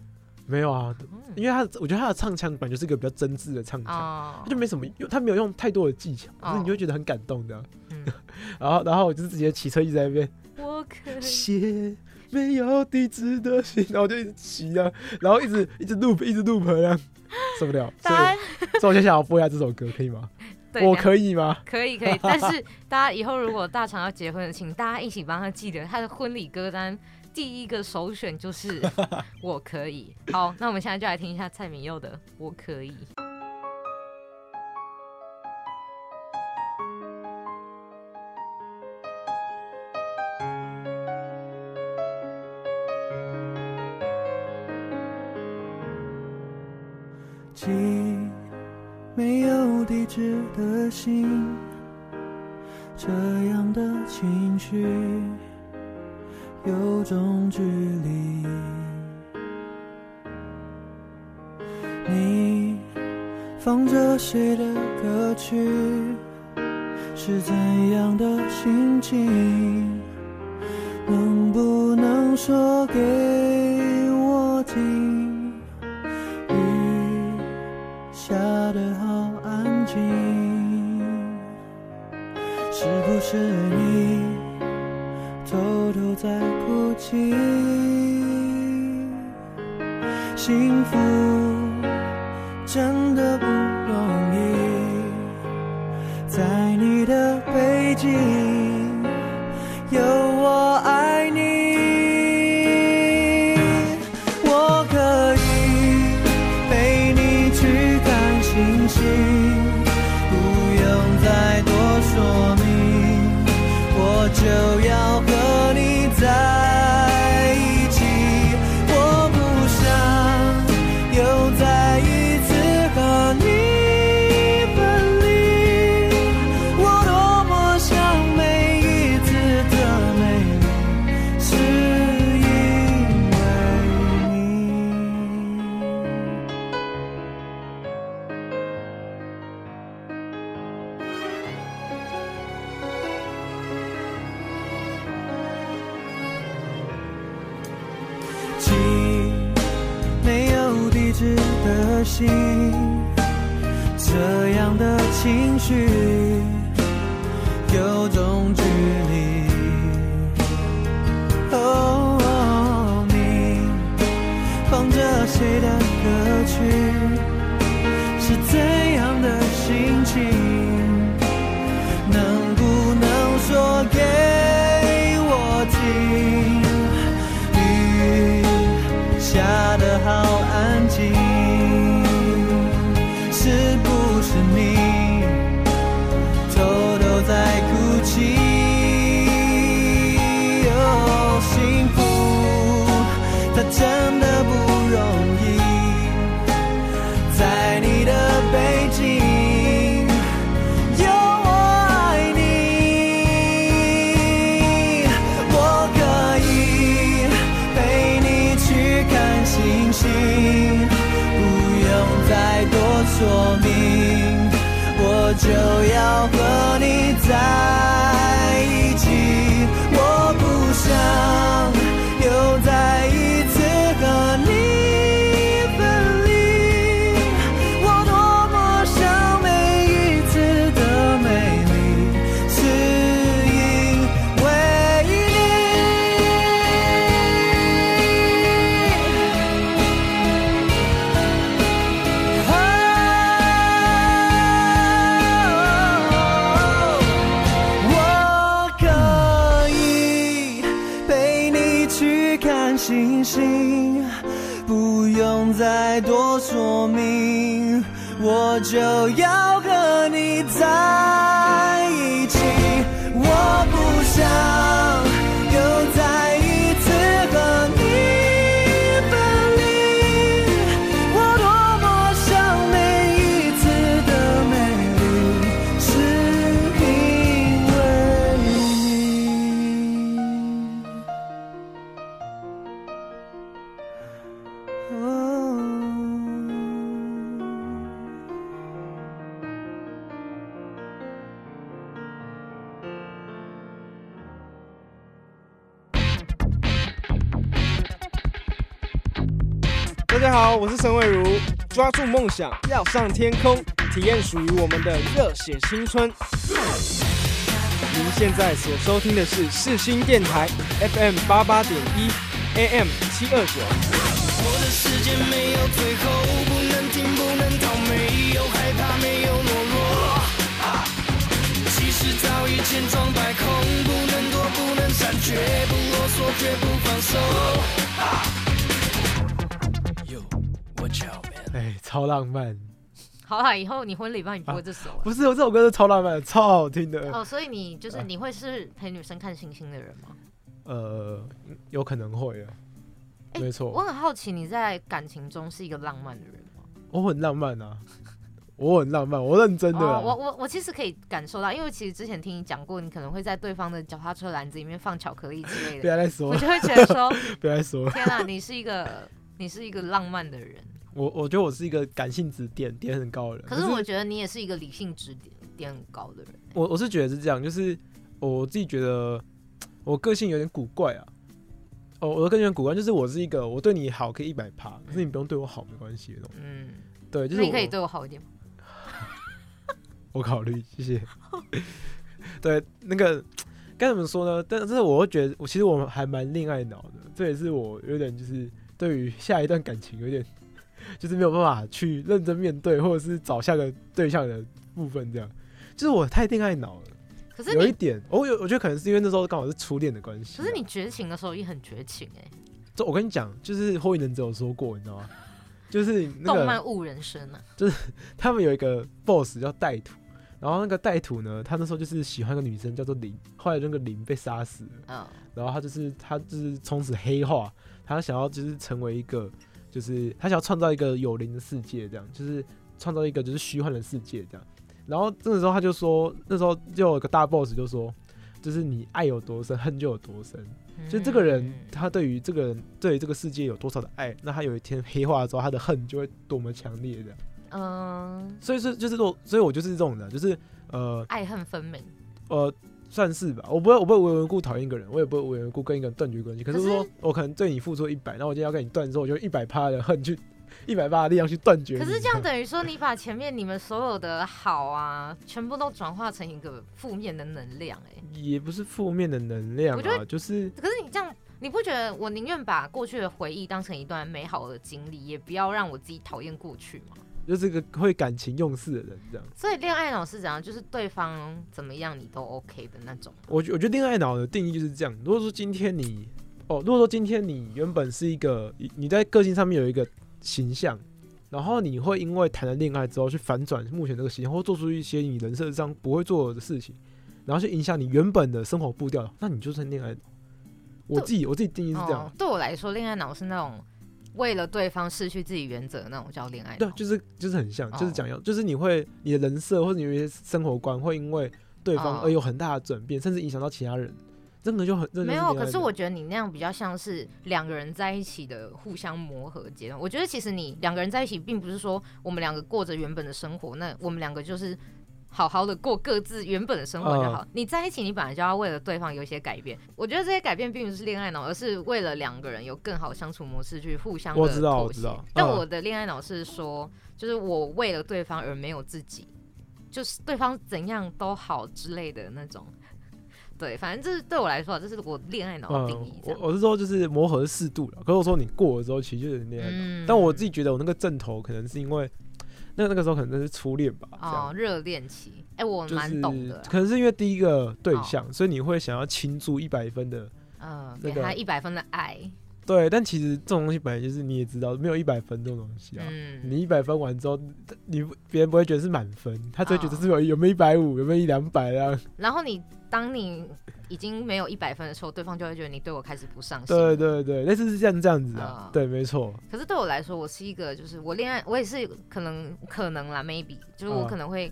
没有啊，嗯。因为他我觉得他的唱腔本来就是一个比较真挚的唱腔，哦。他就没什么用，他没有用太多的技巧，可是你就会觉得很感动的。嗯。然后然后我就直接骑车一直在那边我可以，写没有地址的信，然后我就一直骑啊，然后一直一直 loop 一直 loop 受不了，所以所以我就想要播一下这首歌，可以吗？对我可以吗？可以可以，但是大家以后如果大肠要结婚了，请大家一起帮他记得他的婚礼歌单。第一个首选就是 我可以。好，那我们现在就来听一下蔡明佑的《我可以》。寄没有地址的信，这样的情绪有种距离。你放着谁的歌曲？是怎样的心情？能不能说给去？是怎样的心情？和我就要和你在一起。我不想我是陈慧茹，抓住梦想，要上天空，体验属于我们的热血青春。您现在所收听的是四新电台 FM 八八点一 AM 七二九。我的世界没有最后，不能停，不能逃，没有害怕，没有懦弱。其实早已千疮百孔，不能躲，不能闪，绝不啰嗦，绝不放手。Yo, 超浪漫。好啦，以后你婚礼帮你播这首啊。不是，这首歌是超浪漫的，超好听的。哦，所以你就是你会是陪女生看星星的人吗？呃，有可能会啊，没错。我很好奇你在感情中是一个浪漫的人吗？我很浪漫啊，我很浪漫，我认真的我我我其实可以感受到，因为其实之前听你讲过，你可能会在对方的脚踏车篮子里面放巧克力之类不的，要再说了，我就会觉得说，不要再说了。天哪、你是一个你是一个浪漫的人。我我觉得我是一个感性值点点很高的人，可是我觉得你也是一个理性值点点很高的人。我我是觉得是这样，就是我自己觉得我个性有点古怪啊。哦，我的个性有点古怪，就是我是一个我对你好可以一百趴，可是你不用对我好没关系的那种。嗯，对，就是你可以对我好一点吗？我考虑，谢谢。对，那个该怎么说呢？但是我会觉得，我其实我还蛮恋爱脑的，这也是我有点就是对于下一段感情有点就是没有办法去认真面对，或者是找下个对象的部分，这样就是我太恋爱脑了。可是，有一点，我有我觉得可能是因为那时候刚好是初恋的关系啊。可是你绝情的时候也很绝情哎、这我跟你讲，就是火影忍者有说过，你知道吗？就是那个动漫误人生啊。就是 他们有一个 boss 叫带土，然后那个带土呢，他那时候就是喜欢一个女生叫做林，后来那个林被杀死了，嗯，然后他就是他就是从此黑化，他想要就是成为一个，就是他想要创造一个有灵的世界，这样就是创造一个就是虚幻的世界这样。然后这个时候他就说，那时候就有个大 boss 就说，就是你爱有多深，恨就有多深。就这个人嗯，他对于这个人对于这个世界有多少的爱，那他有一天黑化之后，他的恨就会多么强烈这样。嗯，所以是就是说，所以我就是这种的，就是呃爱恨分明。呃，算是吧。我不会我不会无缘无故讨厌一个人，我也不会无缘无故跟一个人断绝关系。可是说我可能对你付出一百，那我今天要跟你断之后，我就一百趴的恨去，一百趴的力量去断绝。可是这样等于说，你把前面你们所有的好啊，全部都转化成一个负面的能量哎、也不是负面的能量我觉啊，就是可是你这样，你不觉得我宁愿把过去的回忆当成一段美好的经历，也不要让我自己讨厌过去吗？就是个会感情用事的人这样。所以恋爱脑是怎样？就是对方怎么样你都 OK 的那种。我觉我觉得恋爱脑的定义就是这样。如果说今天你哦，如果说今天你原本是一个你你在个性上面有一个形象，然后你会因为谈了恋爱之后去反转目前这个形象，或做出一些你人设上不会做的事情，然后去影响你原本的生活步调，那你就是恋爱脑。我自己我自己定义是这样哦，，对我来说，恋爱脑是那种为了对方失去自己原则的那种叫恋爱脑。对，就是就是很像，就是哦讲要，就是你会你的人设或者你有一些生活观会因为对方哦而有很大的转变，甚至影响到其他人，真的就很真的没有，可是我觉得你那样比较像是两个人在一起的互相磨合阶段。我觉得其实你两个人在一起，并不是说我们两个过着原本的生活，那我们两个就是好好的过各自原本的生活就好。嗯你在一起，你本来就要为了对方有一些改变。我觉得这些改变并不是恋爱脑，而是为了两个人有更好的相处模式去互相的我知道我知道嗯但我的恋爱脑是说，就是我为了对方而没有自己，就是对方怎样都好之类的那种。对，反正这是对我来说，这是我恋爱脑的定义嗯，我我是说就是磨合是适度了。可是我说你过了之后，其实就是恋爱脑。嗯但我自己觉得我那个正头可能是因为那那个时候可能真是初恋吧，这哦，热恋期，哎、我蛮懂的啦。可能是因为第一个对哦象，所以你会想要倾注一百分的嗯，那个给他一百分的爱。对，但其实这种东西本来就是你也知道，没有一百分这种东西啊。嗯，你一百分完之后，你别人不会觉得是满分，他只会觉得哦是有有没有一百五，有没有一两百这样。然后你当你已经没有一百分的时候，对方就会觉得你对我开始不上心。对对对，类似是这样这样子啊啊。对，没错。可是对我来说，我是一个，就是我恋爱，我也是可能可能啦，maybe，就是我嗯可能会，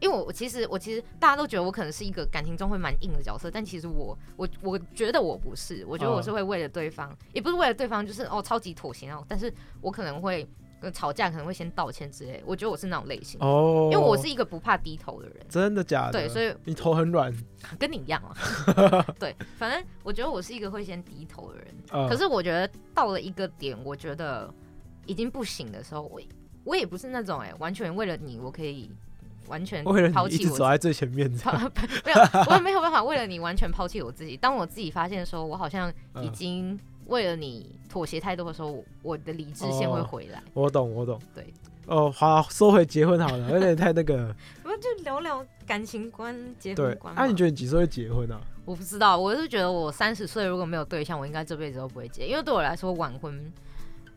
因为我我其实我其实大家都觉得我可能是一个感情中会蛮硬的角色，但其实我我我觉得我不是，我觉得我是嗯会为了对方，也不是为了对方，就是哦超级妥协哦，但是我可能会跟吵架可能会先道歉之类，我觉得我是那种类型，哦，因为我是一个不怕低头的人，真的假的？对，所以你头很软。跟你一样啊，对，反正我觉得我是一个会先低头的人。呃可是我觉得到了一个点，我觉得已经不行的时候，我我也不是那种哎、完全为了你，我可以完全抛弃我你一直走在最前面，没有，我也没有办法为了你完全抛弃我自己。当我自己发现说，我好像已嗯经为了你妥协太多的时候，我的理智线会哦回来。我懂，我懂。对，哦，好，收回结婚好了，有点太那个。我们就聊聊感情观、结对婚，观嘛。那、你觉得你几岁会结婚啊？我不知道，我是觉得我三十岁如果没有对象，我应该这辈子都不会结，因为对我来说晚婚，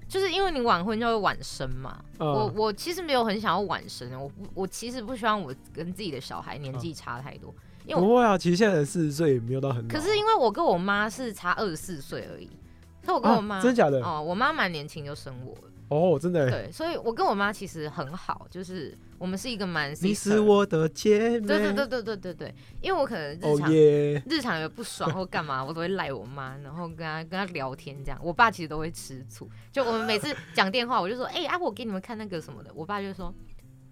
就是因为你晚婚就会晚生嘛。嗯我我其实没有很想要晚生，我不我其实不希望我跟自己的小孩年纪差太多，因为我不会啊，其实现在四十岁也没有到很。可是因为我跟我妈是差二十四岁而已，我跟我妈、啊真的假的？哦，我妈蛮年轻就生我了，哦，真的，对，所以我跟我妈其实很好，就是我们是一个蛮你是我的姐妹。对对对对对对对，因为我可能日哦常、耶，日常有不爽或干嘛，我都会赖我妈，然后跟她跟她聊天这样。我爸其实都会吃醋，就我们每次讲电话，我就说，哎、啊，我给你们看那个什么的，我爸就说，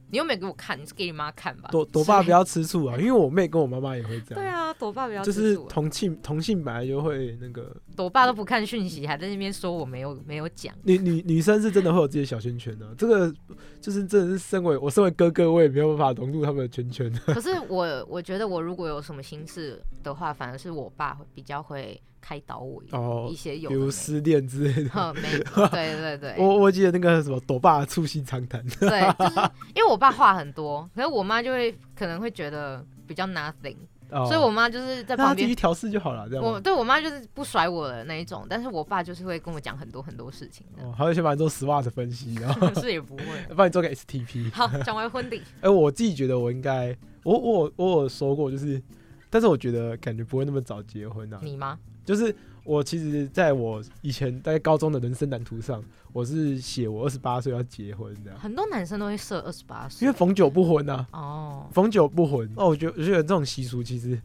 你又没有给我看，你是给你妈看吧。朵朵爸不要吃醋啊，因为我妹跟我妈妈也会这样。对啊，朵爸不要就是吃醋啊同性同性本来就会那个朵爸都不看讯息，还在那边说我没有没有讲。女女女生是真的会有自己的小圈圈的、这个就是真的是身为我身为哥哥，我也没有办法融入他们的圈圈。可是我我觉得我如果有什么心事的话，反而是我爸会比较会开导我一哦一些有比如失恋之类的。呵 没对对对，我我记得那个什么朵爸的促膝长谈，对，就是因为我爸话很多，可是我妈就会可能会觉得比较 nothing，、哦所以我妈就是在旁边。让他自己调试就好了，这样。我对我妈就是不甩我的那一种，但是我爸就是会跟我讲很多很多事情的，哦，还会先帮你做 SWOT 分析，然后 是也不会。帮你做个 STP。好，讲完婚礼，哎、我自己觉得我应该，我我有我有说过，就是，但是我觉得感觉不会那么早结婚啊。你吗？就是我其实在我以前在高中的人生蓝图上，我是写我二十八岁要结婚这样，很多男生都会设二十八岁，因为逢九不婚啊，哦，逢九不婚。哦，我觉得我觉得这种习俗其实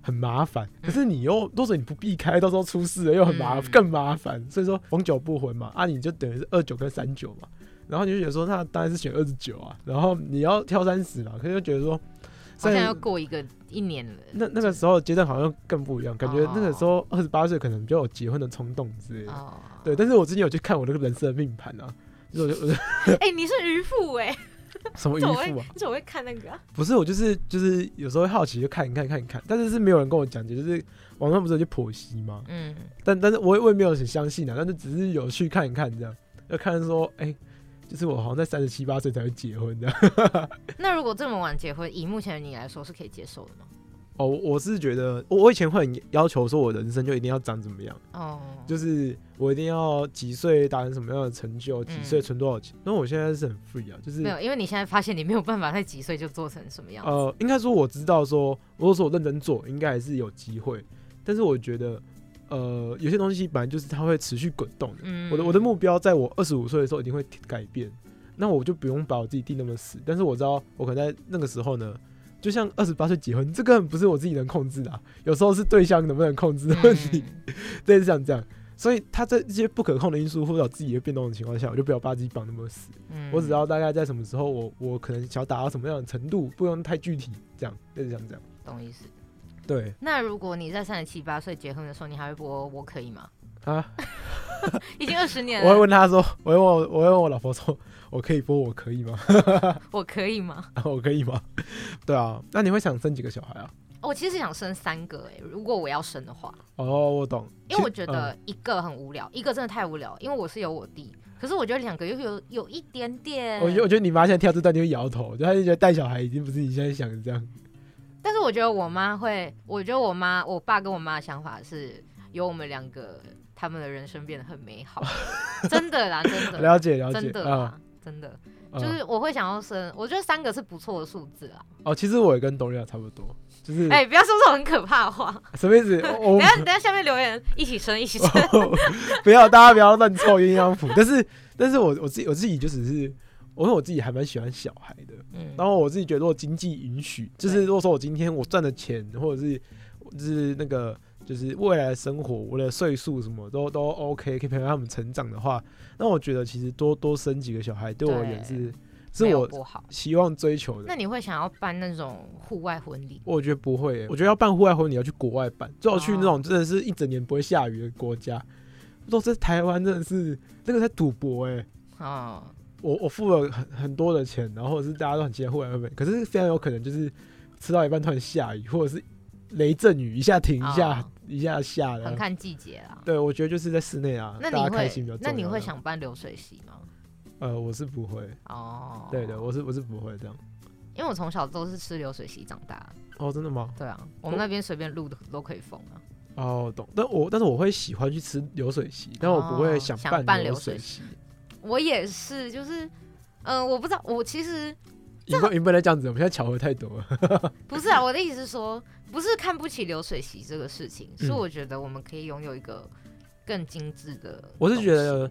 很麻烦，可是你又都是你不避开，到时候出事了又很麻嗯。更麻烦，所以说逢九不婚嘛，啊你就等于是二九跟三九嘛，然后你就觉得说那当然是选二十九啊，然后你要挑三十嘛，可是就觉得说。好像要过一个一年了。那那个时候阶段好像更不一样，感觉那个时哦候二十八岁可能就有结婚的冲动之类的。哦，对，但是我之前有去看我那个人生的命盘啊，就是 哎、你是渔夫哎、什么渔夫啊？你怎么会看那个、啊？不是，我就是就是有时候会好奇就看一看看一看，但是是没有人跟我讲解，就是网上不是有去剖析吗？嗯，但但是我也我也没有很相信啊，但是只是有去看一看这样，要看说，哎、就是我好像在三十七八岁才会结婚这样。那如果这么晚结婚，以目前的你来说是可以接受的吗？哦，我我是觉得我我以前会很要求说我人生就一定要长怎么样。哦，就是我一定要几岁达成什么样的成就，几岁存多少钱。那、我现在是很 free 啊，就是嗯没有，因为你现在发现你没有办法在几岁就做成什么样子。呃，应该说我知道说，如果说我认真做，应该还是有机会。但是我觉得，呃，有些东西本来就是它会持续滚动的。嗯我的我的目标在我二十五岁的时候一定会改变，那我就不用把我自己定那么死。但是我知道，我可能在那个时候呢。就像二十八岁结婚，这个不是我自己能控制的、啊，有时候是对象能不能控制的问题。嗯 类似像这样，所以他在这些不可控的因素或者自己的变动的情况下，我就不要把自己绑那么死。嗯我只要大概在什么时候我，我可能想要达到什么样的程度，不用太具体，这样类似像这样。懂意思。对那如果你在三十七八岁结婚的时候，你还会播我可以吗？啊，已经二十年了我会，问他说，我会问我，我会问我老婆说，我可以播，我可以吗？我可以吗？我可以吗？对啊，那你会想生几个小孩啊？我其实想生三个哎、如果我要生的话，哦，我懂，因为我觉得一个很无聊，一个真的太无聊，因为我是有我弟，可是我觉得两个又有有一点点，嗯我觉得我觉得你妈现在跳这段就会摇头，就她就觉得带小孩已经不是你现在想的这样。但是我觉得我妈会，我觉得我妈、我爸跟我妈的想法是，有我们两个，他们的人生变得很美好，真的啦，真的，了解了解真的啊啦，真的，嗯就是我会想要生，我觉得三个是不错的数字啊。哦，其实我也跟董丽差不多，就是哎、不要说这种很可怕的话。什么意思？等下等下下面留言一起生一起生。不要，大家不要乱凑鸳鸯谱。但是，但是我我自己我自己就只是，我因为我自己还蛮喜欢小孩的。嗯然后我自己觉得，如果经济允许，就是如果说我今天我赚的钱，或者是就是那个就是未来的生活，我的岁数什么都都 OK，可以陪伴他们成长的话，那我觉得其实多多生几个小孩，对我也是是有我希望追求的。那你会想要办那种户外婚礼？我觉得不会欸、我觉得要办户外婚礼要去国外办，最好去那种真的是一整年不会下雨的国家。都在台湾真的是那个在赌博哎、哦，我我付了很很多的钱，然后或者是大家都很期待户外婚礼，可是非常有可能就是吃到一半突然下雨，或者是雷阵雨，一下停一下、哦一下下的。很看季节啦。对，我觉得就是在室内啊，那你大家开会心比较重那你会想办流水席吗？呃，我是不会。哦，对的，我是我是不会这样。因为我从小都是吃流水席长大的。哦，真的吗？对啊，我们那边随便录的都可以封啊。哦，懂。但我但是我会喜欢去吃流水席，但我不会哦想想办流流水席。我也是，就是，嗯、我不知道，我其实你不你不能这样子，我们现在巧合太多了。不是啊，我的意思是说，不是看不起流水席这个事情，是嗯我觉得我们可以拥有一个更精致的。我是觉得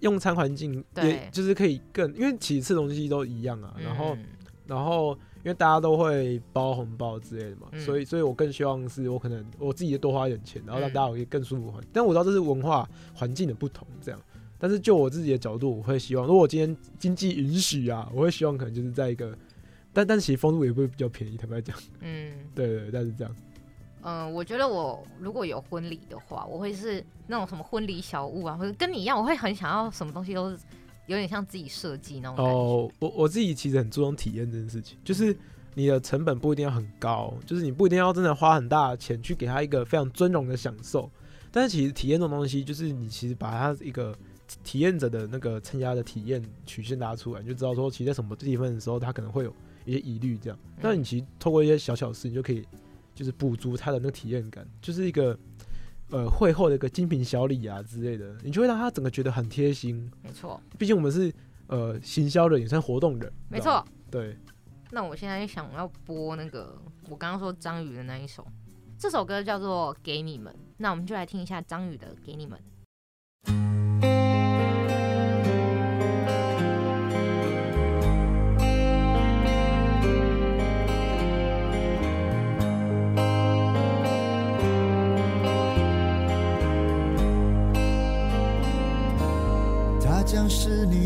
用餐环境，对也就是可以更，因为其实吃东西都一样啊，然后嗯然后因为大家都会包红包之类的嘛，嗯所以所以我更希望是我可能我自己多花一点钱，然后让嗯大家有一个更舒服的环境。但我知道这是文化环境的不同，这样。但是就我自己的角度，我会希望，如果我今天经济允许啊，我会希望可能就是在一个，但但其实风度也会比较便宜，坦白讲，嗯。对对对，但是这样，嗯，我觉得我如果有婚礼的话，我会是那种什么婚礼小物啊，或者跟你一样，我会很想要什么东西都是有点像自己设计那种感觉。哦，我我自己其实很注重体验这件事情，就是你的成本不一定要很高，就是你不一定要真的花很大的钱去给他一个非常尊荣的享受，但是其实体验这种东西，就是你其实把它一个体验者的那个参加的体验曲线拉出来，你就知道说，其实在什么地方的时候，他可能会有一些疑虑这样，嗯但你其实透过一些小小事，你就可以就是补足他的那个体验感，就是一个。呃，会后的一个精品小礼啊之类的，你就会让他整个觉得很贴心。没错，毕竟我们是呃行销人，也算活动人，没错。对，那我现在想要播那个我刚刚说张宇的那一首，这首歌叫做《给你们》，那我们就来听一下张宇的《给你们》。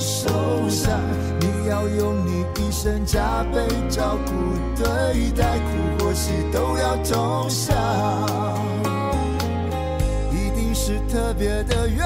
受伤，你要用你一生加倍照顾对待，苦或喜都要同享，一定是特别的缘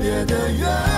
别的愿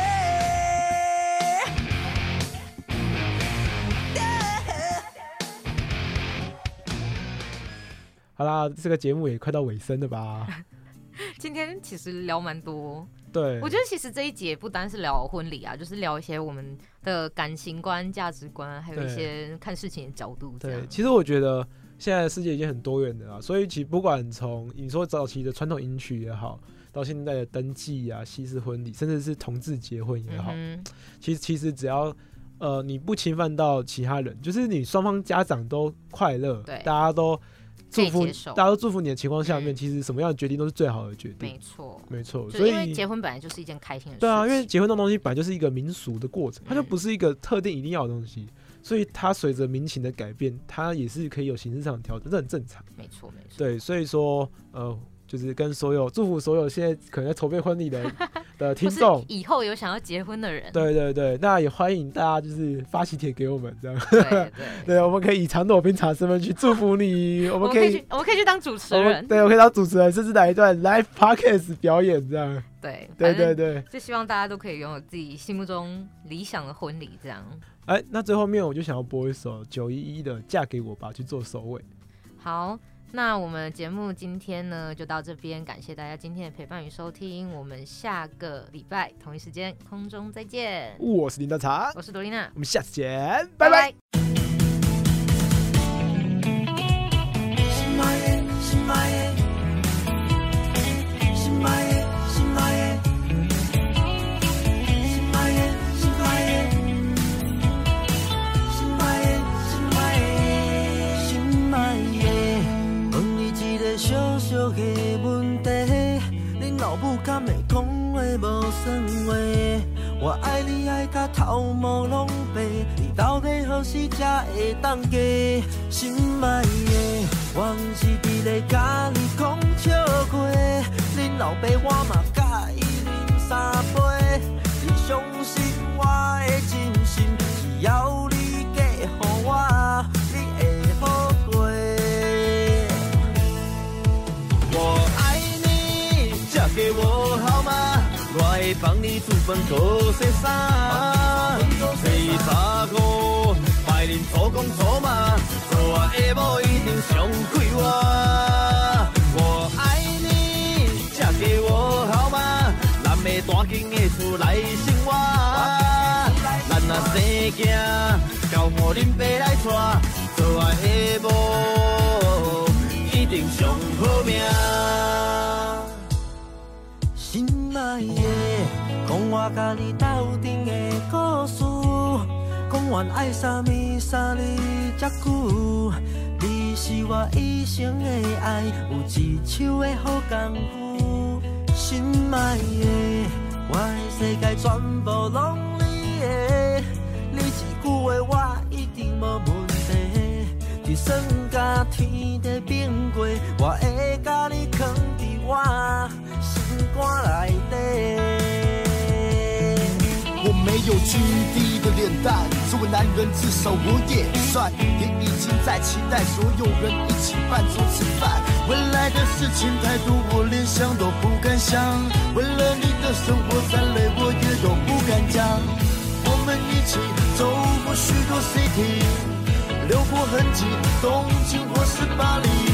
好啦，这个节目也快到尾声了吧？今天其实聊蛮多，对，我觉得其实这一节不单是聊婚礼啊，就是聊一些我们的感情观、价值观，还有一些看事情的角度。这对，其实我觉得现在的世界已经很多元的啦，所以其实不管从你说早期的传统迎娶也好，到现在的登记啊、西式婚礼，甚至是同志结婚也好，嗯其实其实只要呃你不侵犯到其他人，就是你双方家长都快乐，对。大家都祝福大家都祝福你的情况下面，嗯其实什么样的决定都是最好的决定没。错，没错，所以因为结婚本来就是一件开心的事。对啊，因为结婚这种东西本来就是一个民俗的过程，它就嗯不是一个特定一定要的东西，所以它随着民情的改变，它也是可以有形式上的调整，这很正常。没错没错，对，所以说呃，就是跟所有祝福所有现在可能在筹备婚礼的 的听众，以后有想要结婚的人，对对对，那也欢迎大家就是发喜帖给我们，这样，对对，对，我们可以以长朵冰茶身份去祝福你，我 我们可以们可以去，我们可以去当主持人，对，我可以当主持人，甚至来一段 live podcast 表演这样，对对对对。就希望大家都可以拥有自己心目中理想的婚礼，这样。哎，那最后面我就想要播一首九一一的《嫁给我吧》去做首尾。好，那我们节目今天呢就到这边，感谢大家今天的陪伴与收听，我们下个礼拜同一时间空中再见。我是林大茶，我是朵丽娜，我们下次见，拜拜。心无算话？我爱你爱到头毛拢白，你到底何时才会当嫁？心爱的，我毋是伫咧甲你讲笑话，恁老爸我嘛甲伊啉三杯，你相信我的真心，只要帮你煮饭、做洗衫，洗衫裤，拜恁做工做嘛，做我的某一定上开我。我爱你，嫁给我好吗？咱要大间的厝来生活，咱若生囝，交互恁爸来带，做我的某一定上好命。心爱的，讲我甲你斗阵的故事，讲完爱啥物啥你才久，你是我一生的爱，有一手的好功夫。心爱的，我的世界全部拢你的，你一句话我一定无问题。就算甲天地变过，我会甲你藏伫我肝内底。我没有军低的脸蛋，作为男人至少我也帅，也已经在期待所有人一起伴桌吃饭。未来的事情太多，我连想都不敢想。为了你的生活再累，我也都不敢讲。我们一起走过过许多 city，留过痕迹，东京或是巴黎。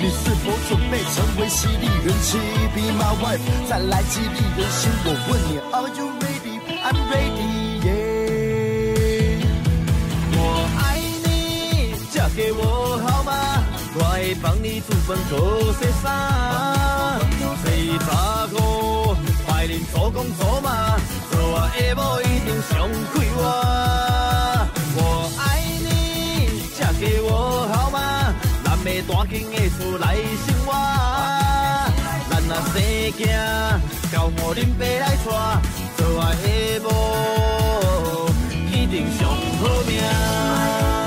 你是否准备成为犀利人妻？Be my wife，再来激励人心。我问你，Are you ready？I'm ready。Yeah，我爱你，嫁给我好吗？我会帮你煮饭、做洗衫，洗查过，白领做工做嘛，做我下某一定上快活。恁的事来生活。咱若生囝，交我恁爸来娶，做阿下某，一定上好命。